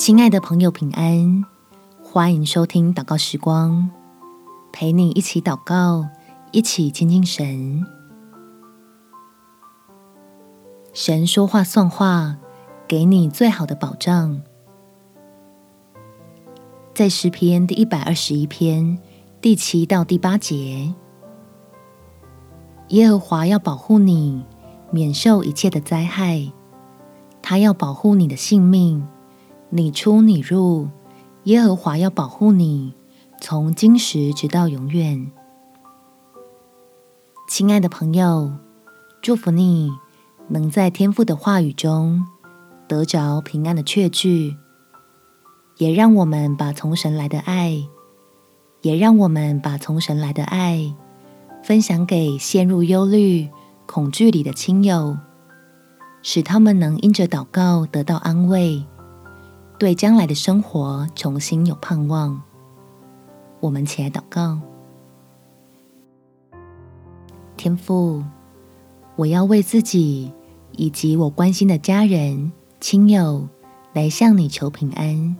亲爱的朋友，平安！欢迎收听祷告时光，陪你一起祷告，一起亲近神。神说话算话，给你最好的保障。在诗篇第一百二十一篇第七到第八节，耶和华要保护你，免受一切的灾害，他要保护你的性命。你出你入，耶和华要保护你，从今时直到永远。亲爱的朋友，祝福你能在天父的话语中得着平安的确据，也让我们把从神来的爱，也让我们把从神来的爱分享给陷入忧虑、恐惧里的亲友，使他们能因着祷告得到安慰。对将来的生活重新有盼望。我们起来祷告，天父，我要为自己以及我关心的家人、亲友来向你求平安。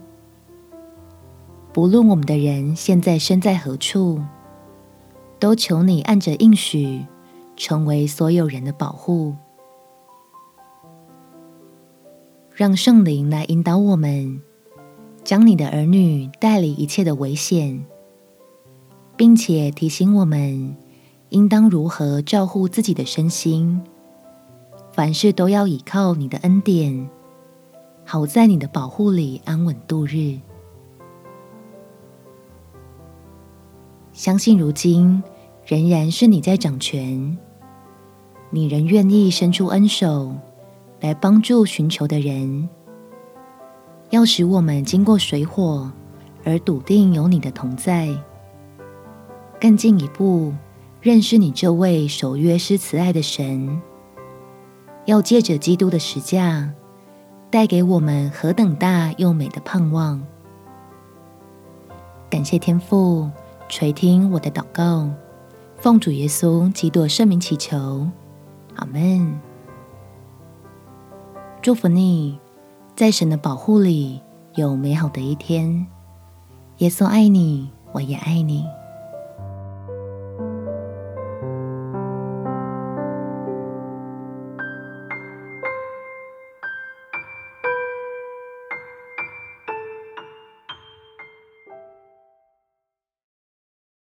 不论我们的人现在身在何处，都求你按着应许，成为所有人的保护。让圣灵来引导我们，将你的儿女带离一切的危险，并且提醒我们应当如何照护自己的身心。凡事都要倚靠你的恩典，好在你的保护里安稳度日。相信如今仍然是你在掌权，你仍愿意伸出恩手。来帮助寻求的人，要使我们经过水火，而笃定有你的同在，更进一步认识你这位守约施慈爱的神。要借着基督的十架，带给我们何等大又美的盼望！感谢天父垂听我的祷告，奉主耶稣基督圣名祈求，阿门。祝福你，在神的保护里有美好的一天。耶稣爱你，我也爱你。